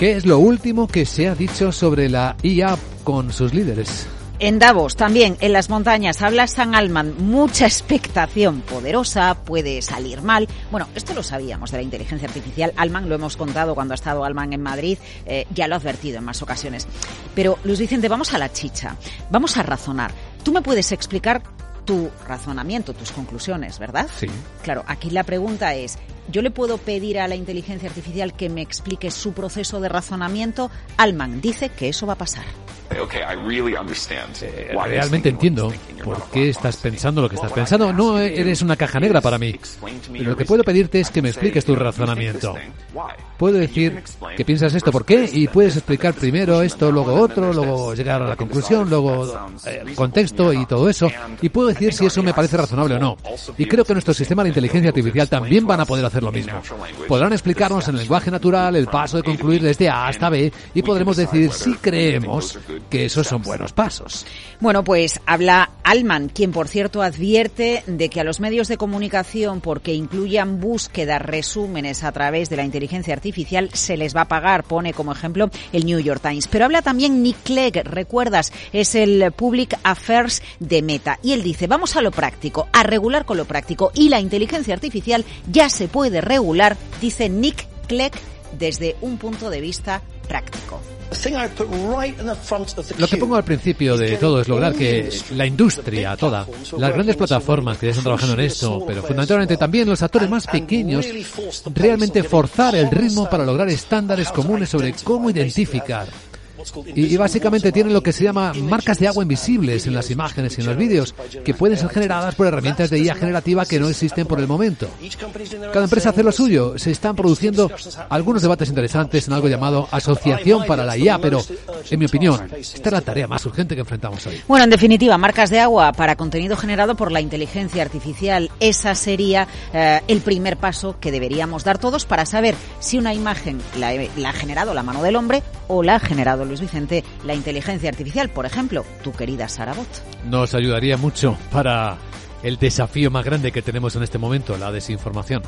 ¿Qué es lo último que se ha dicho sobre la IA con sus líderes? En Davos, también en las montañas, habla San Alman. Mucha expectación poderosa, puede salir mal. Bueno, esto lo sabíamos de la inteligencia artificial. Alman lo hemos contado cuando ha estado Alman en Madrid, eh, ya lo ha advertido en más ocasiones. Pero, Luis Vicente, vamos a la chicha. Vamos a razonar. ¿Tú me puedes explicar tu razonamiento, tus conclusiones, ¿verdad? Sí. Claro, aquí la pregunta es, ¿yo le puedo pedir a la inteligencia artificial que me explique su proceso de razonamiento? Alman dice que eso va a pasar. Eh, realmente entiendo por qué estás pensando lo que estás pensando. No eres una caja negra para mí. Pero lo que puedo pedirte es que me expliques tu razonamiento. Puedo decir que piensas esto, ¿por qué? Y puedes explicar primero esto, luego otro, luego llegar a la conclusión, luego eh, contexto y todo eso. Y puedo decir si eso me parece razonable o no. Y creo que nuestro sistema de inteligencia artificial también van a poder hacer lo mismo. Podrán explicarnos en lenguaje natural el paso de concluir desde A hasta B y podremos decidir si creemos que esos son buenos pasos. Bueno, pues habla Alman, quien por cierto advierte de que a los medios de comunicación, porque incluyan búsquedas, resúmenes a través de la inteligencia artificial, se les va a pagar. Pone como ejemplo el New York Times. Pero habla también Nick Clegg, recuerdas, es el Public Affairs de Meta. Y él dice, vamos a lo práctico, a regular con lo práctico. Y la inteligencia artificial ya se puede regular, dice Nick Clegg, desde un punto de vista práctico. Lo que pongo al principio de todo es lograr que la industria toda, las grandes plataformas que ya están trabajando en esto, pero fundamentalmente también los actores más pequeños, realmente forzar el ritmo para lograr estándares comunes sobre cómo identificar y, básicamente tienen lo que se llama marcas de agua invisibles en las imágenes y en los vídeos, que pueden ser generadas por herramientas de IA generativa que no existen por el momento. Cada empresa hace lo suyo. Se están produciendo algunos debates interesantes en algo llamado Asociación para la IA, pero en mi opinión, esta es la tarea más urgente que enfrentamos hoy. Bueno, en definitiva, marcas de agua para contenido generado por la inteligencia artificial. Esa sería eh, el primer paso que deberíamos dar todos para saber si una imagen la, la ha generado la mano del hombre o la ha generado Luis Vicente, la inteligencia artificial, por ejemplo, tu querida Sarabot. Nos ayudaría mucho para el desafío más grande que tenemos en este momento, la desinformación.